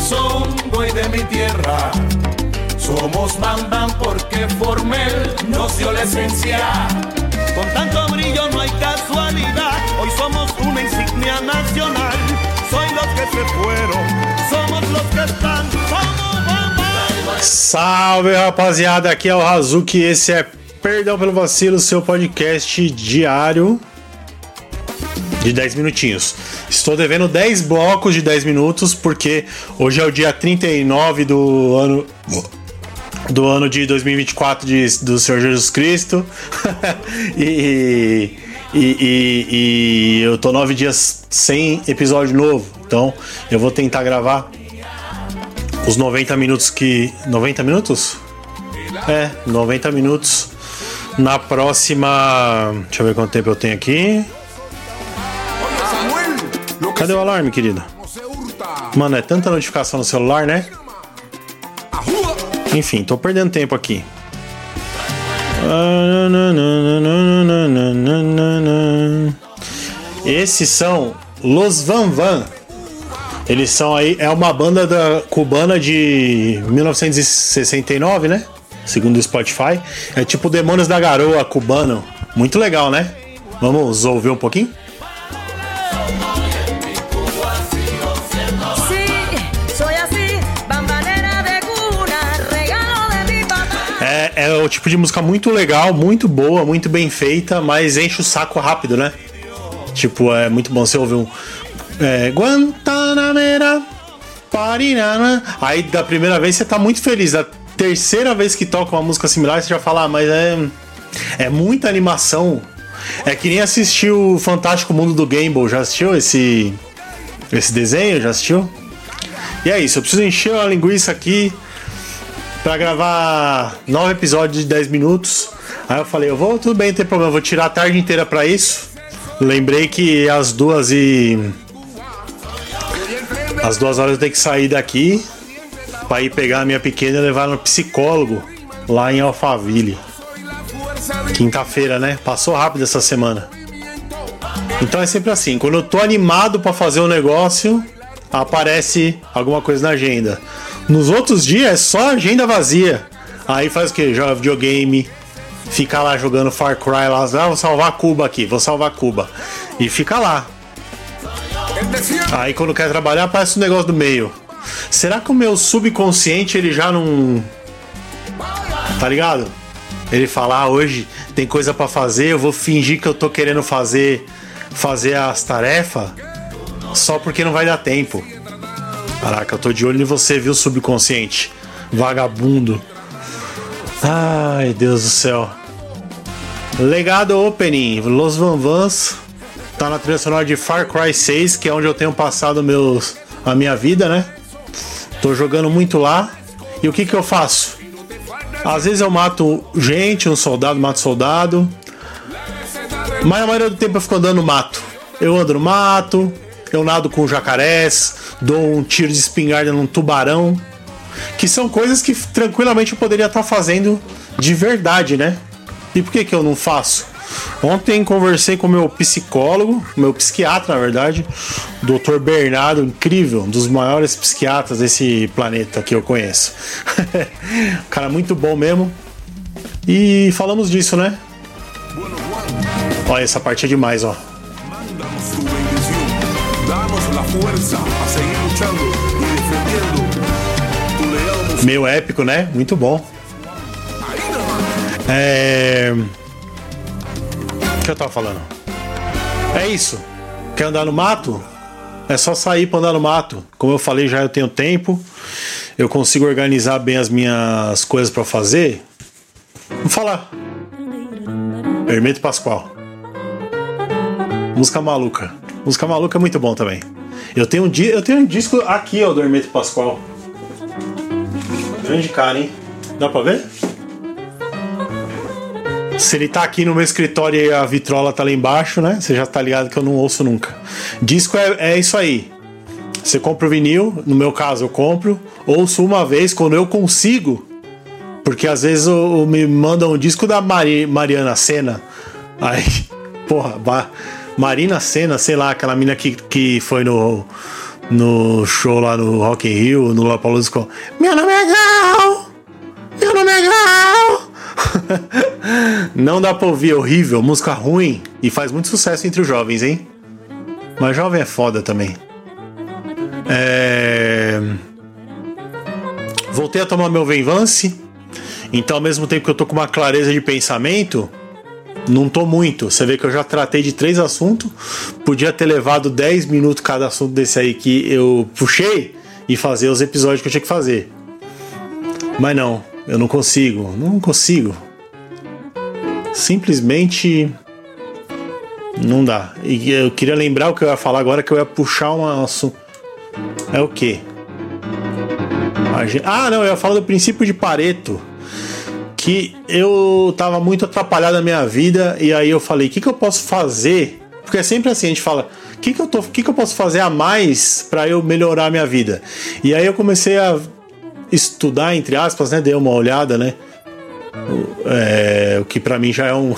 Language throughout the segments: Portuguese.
soy de mi tierra. Somos Bambam porque Formel nos dio la esencia. Con tanto brillo no hay casualidad. Hoy somos una insignia nacional. Soy los que se fueron, somos los que están. Somos Bambam. Salve rapaziada, aqui é o Hazuki. Esse é Perdão pelo Vacilo, seu podcast diário de 10 minutinhos. Estou devendo 10 blocos de 10 minutos porque hoje é o dia 39 do ano do ano de 2024 de, do Senhor Jesus Cristo. e, e, e, e eu tô nove dias sem episódio novo. Então eu vou tentar gravar os 90 minutos que. 90 minutos? É, 90 minutos na próxima. Deixa eu ver quanto tempo eu tenho aqui. Cadê o alarme, querida? Mano, é tanta notificação no celular, né? Enfim, tô perdendo tempo aqui. Esses são Los Van Van. Eles são aí, é uma banda da, cubana de 1969, né? Segundo o Spotify. É tipo Demônios da Garoa cubano. Muito legal, né? Vamos ouvir um pouquinho? É, o tipo de música muito legal, muito boa, muito bem feita, mas enche o saco rápido, né? Tipo, é muito bom você ouvir um. É, Guantanamera, Parinana. Aí da primeira vez você tá muito feliz. Da terceira vez que toca uma música similar, você já fala, ah, mas é. É muita animação. É que nem assistir o Fantástico Mundo do Gamble. Já assistiu esse. Esse desenho? Já assistiu? E é isso, eu preciso encher uma linguiça aqui pra gravar nove episódios de 10 minutos. Aí eu falei, eu vou, tudo bem, não tem problema, vou tirar a tarde inteira pra isso. Lembrei que às duas e. Às duas horas eu tenho que sair daqui pra ir pegar a minha pequena e levar no psicólogo lá em Alphaville. Quinta-feira, né? Passou rápido essa semana. Então é sempre assim, quando eu tô animado pra fazer um negócio, aparece alguma coisa na agenda. Nos outros dias é só agenda vazia. Aí faz o que? Joga videogame, fica lá jogando Far Cry lá, ah, vou salvar Cuba aqui, vou salvar Cuba. E fica lá. Aí quando quer trabalhar, aparece um negócio do meio. Será que o meu subconsciente ele já não. Tá ligado? Ele fala, ah, hoje tem coisa pra fazer, eu vou fingir que eu tô querendo fazer fazer as tarefas só porque não vai dar tempo. Caraca, eu tô de olho em você, viu, subconsciente? Vagabundo. Ai, Deus do céu. Legado Opening, Los Van Vans. Tá na trilha sonora de Far Cry 6, que é onde eu tenho passado meus, a minha vida, né? Tô jogando muito lá. E o que que eu faço? Às vezes eu mato gente, um soldado, mato soldado. Mas a maioria do tempo eu fico andando no mato. Eu ando no mato, eu nado com jacarés, dou um tiro de espingarda num tubarão. Que são coisas que tranquilamente eu poderia estar fazendo de verdade, né? E por que, que eu não faço? Ontem conversei com meu psicólogo, meu psiquiatra, na verdade, Dr. Bernardo, incrível, um dos maiores psiquiatras desse planeta que eu conheço. Cara muito bom mesmo. E falamos disso, né? Olha, essa parte é demais, ó. Fuerza a seguir luchando y defendiendo tu leal música. Meio épico, né? Muito bom. É. O que eu tava falando? É isso. Quer andar no mato? É só sair pra andar no mato. Como eu falei, já eu tenho tempo. Eu consigo organizar bem as minhas coisas pra fazer. Vou falar. Hermeto Pascoal. Música maluca. Música maluca é muito bom também. Eu tenho um, di eu tenho um disco aqui, ó, do Hermeto Pascoal. Grande cara, hein? Dá pra ver? Se ele tá aqui no meu escritório e a vitrola tá lá embaixo, né? Você já tá ligado que eu não ouço nunca. Disco é, é isso aí. Você compra o vinil, no meu caso eu compro, ouço uma vez quando eu consigo. Porque às vezes o, o- me mandam um disco da Mari- Mariana Senna. Aí, porra, ba- Marina Senna, sei lá, aquela mina que, que foi no, no show lá no Rock in Rio, no Lollapalooza com Meu nome é Gal! Meu nome é Gal! Não dá pra ouvir, é horrível, música ruim e faz muito sucesso entre os jovens, hein? Mas jovem é foda também. É... Voltei a tomar meu Venvance. Então, ao mesmo tempo que eu tô com uma clareza de pensamento, não tô muito. Você vê que eu já tratei de três assuntos. Podia ter levado 10 minutos cada assunto desse aí que eu puxei e fazer os episódios que eu tinha que fazer. Mas não, eu não consigo. Não consigo. Simplesmente não dá. E eu queria lembrar o que eu ia falar agora, que eu ia puxar um assunto. É o quê? Ah, não, eu ia falar do princípio de Pareto. Que eu tava muito atrapalhado na minha vida, e aí eu falei, o que, que eu posso fazer? Porque é sempre assim, a gente fala, o que, que, eu, tô, que, que eu posso fazer a mais para eu melhorar a minha vida? E aí eu comecei a estudar, entre aspas, né? Dei uma olhada, né? É, o que para mim já é um,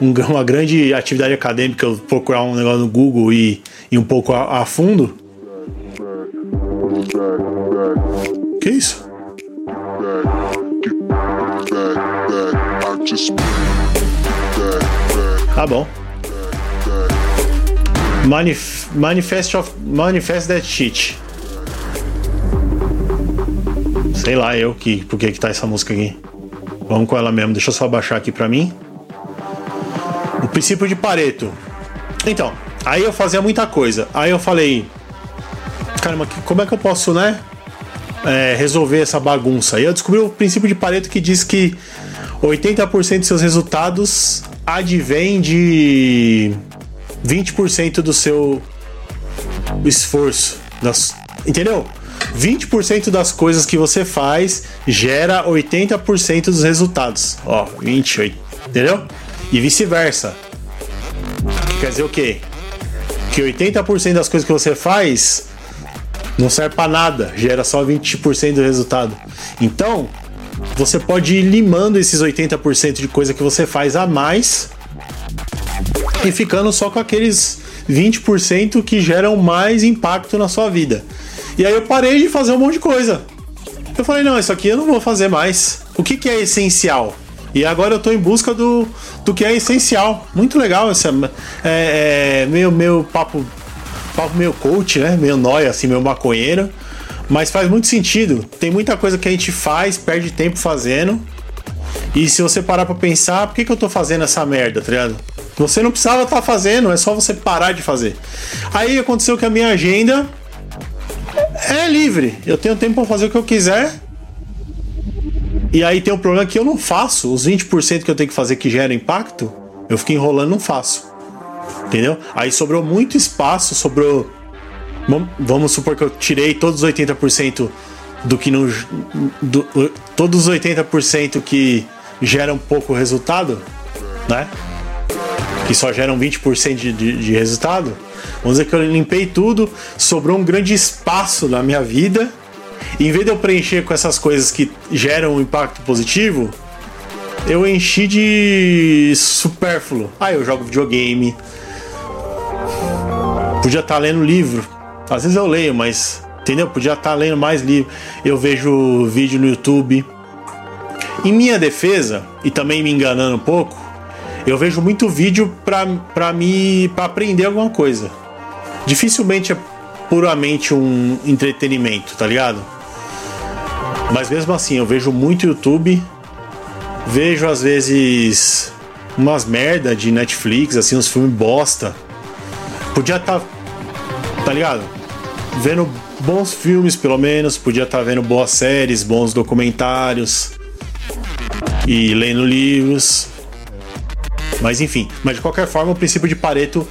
uma grande atividade acadêmica, eu procurar um negócio no Google e ir um pouco a, a fundo. Que isso? Tá bom. Manif Manifest of Manifest that shit. Sei lá eu que por que que tá essa música aqui. Vamos com ela mesmo. Deixa eu só baixar aqui pra mim. O princípio de Pareto. Então, aí eu fazia muita coisa. Aí eu falei, caramba, como é que eu posso, né? É, resolver essa bagunça. E eu descobri o princípio de Pareto que diz que 80% dos seus resultados advém de 20% do seu esforço. Das, entendeu? 20% das coisas que você faz gera 80% dos resultados. Ó, 28, entendeu? E vice-versa. Quer dizer o quê? Que 80% das coisas que você faz não serve para nada, gera só 20% do resultado. Então, você pode ir limando esses 80% de coisa que você faz a mais e ficando só com aqueles 20% que geram mais impacto na sua vida. E aí eu parei de fazer um monte de coisa. Eu falei, não, isso aqui eu não vou fazer mais. O que, que é essencial? E agora eu tô em busca do, do que é essencial. Muito legal esse é, é meio, meio papo, papo meio coach, né? Meio nóia, assim, meio maconheiro. Mas faz muito sentido. Tem muita coisa que a gente faz, perde tempo fazendo. E se você parar pra pensar, por que, que eu tô fazendo essa merda, tá ligado? Você não precisava estar tá fazendo, é só você parar de fazer. Aí aconteceu que a minha agenda é livre. Eu tenho tempo para fazer o que eu quiser. E aí tem um problema que eu não faço. Os 20% que eu tenho que fazer que gera impacto, eu fico enrolando não faço. Entendeu? Aí sobrou muito espaço, sobrou. Vamos supor que eu tirei todos os 80% do que não. Do, todos os 80% que geram pouco resultado, né? Que só geram 20% de, de, de resultado Vamos dizer que eu limpei tudo, sobrou um grande espaço na minha vida. Em vez de eu preencher com essas coisas que geram um impacto positivo, eu enchi de supérfluo. Ah, eu jogo videogame. Podia estar tá lendo livro. Às vezes eu leio, mas entendeu? Podia estar tá lendo mais livro. Eu vejo vídeo no YouTube. Em minha defesa, e também me enganando um pouco, eu vejo muito vídeo pra me pra aprender alguma coisa. Dificilmente é puramente um entretenimento, tá ligado? Mas mesmo assim, eu vejo muito YouTube, vejo às vezes umas merda de Netflix, assim, uns filmes bosta. Podia estar, tá, tá ligado? Vendo bons filmes, pelo menos, podia estar tá vendo boas séries, bons documentários e lendo livros. Mas enfim, mas de qualquer forma, o princípio de Pareto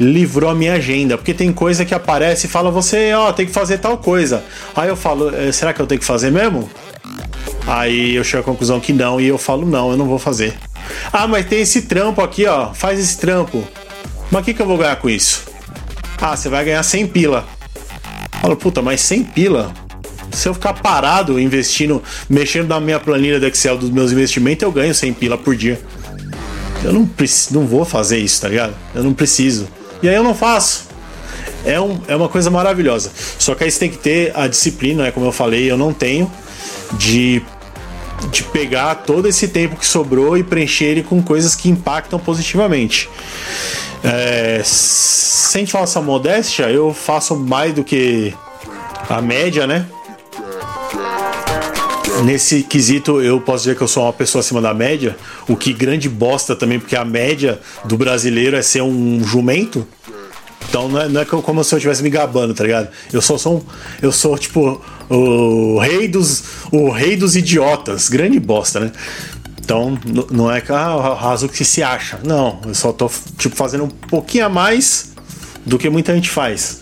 livrou a minha agenda, porque tem coisa que aparece e fala você, ó, tem que fazer tal coisa. Aí eu falo, é, será que eu tenho que fazer mesmo? Aí eu chego à conclusão que não e eu falo não, eu não vou fazer. Ah, mas tem esse trampo aqui, ó, faz esse trampo. Mas o que, que eu vou ganhar com isso? Ah, você vai ganhar 100 pila. Falo, puta, mas 100 pila? Se eu ficar parado investindo, mexendo na minha planilha do Excel dos meus investimentos, eu ganho 100 pila por dia. Eu não, não vou fazer isso, tá ligado? Eu não preciso. E aí eu não faço. é, um, é uma coisa maravilhosa. Só que aí você tem que ter a disciplina, né? Como eu falei, eu não tenho, de, de pegar todo esse tempo que sobrou e preencher ele com coisas que impactam positivamente. É, sem falsa modéstia, eu faço mais do que a média, né? Nesse quesito, eu posso dizer que eu sou uma pessoa acima da média, o que grande bosta também, porque a média do brasileiro é ser um jumento. Então não é, não é como se eu estivesse me gabando, tá ligado? Eu só sou um, eu sou tipo o rei dos o rei dos idiotas, grande bosta, né? Então não é que ah, raso que se acha. Não, eu só tô tipo fazendo um pouquinho a mais do que muita gente faz.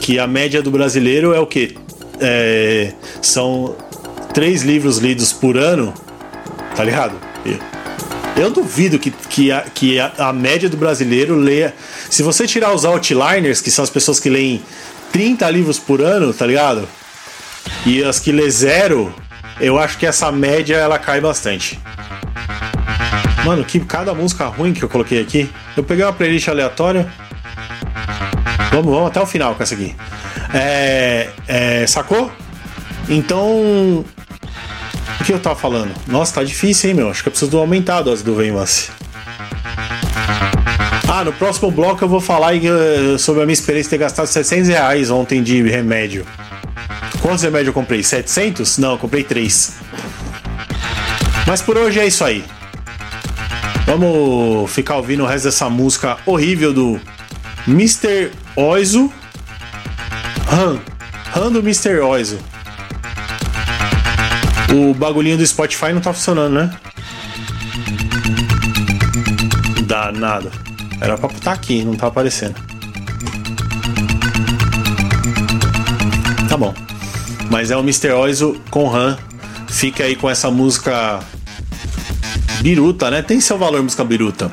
Que a média do brasileiro é o quê? É, são três livros lidos por ano, tá ligado? Eu- Eu duvido que, que, a, que a, a média do brasileiro leia. Se você tirar os outliners, que são as pessoas que leem 30 livros por ano, tá ligado? E as que lê zero, eu acho que essa média ela cai bastante. Mano, que cada música ruim que eu coloquei aqui. Eu peguei uma playlist aleatória. Vamos, vamos até o final com essa aqui. É, é, sacou? Então, o que eu tava falando? Nossa, tá difícil, hein, meu? Acho que eu preciso aumentar a dose do Venvance. Ah, no próximo bloco eu vou falar eh, sobre a minha experiência de ter gastado 700 reais ontem de remédio. Quantos remédios eu comprei? 700? Não, eu comprei 3. Mas por hoje é isso aí. Vamos ficar ouvindo o resto dessa música horrível do Mr. Oizo. Han. Han do Mr. Oizo. O bagulhinho do Spotify não tá funcionando, né? Danado. Era pra estar aqui, não tá aparecendo. Tá bom. Mas é o Mr. Oizo com Han. Fica aí com essa música biruta, né? Tem seu valor música biruta.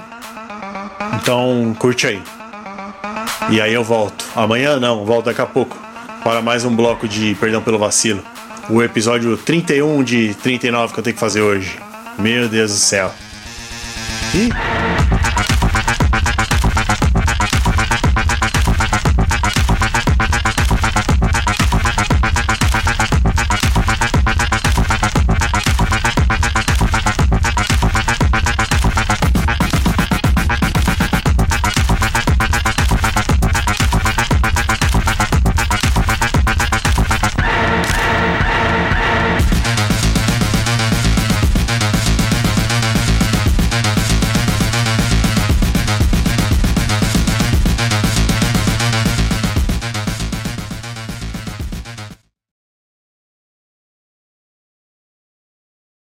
Então, curte aí. E aí eu volto. Amanhã não, volto daqui a pouco. Para mais um bloco de Perdão pelo Vacilo. O episódio 31 de 39 que eu tenho que fazer hoje. Meu Deus do céu. Ih.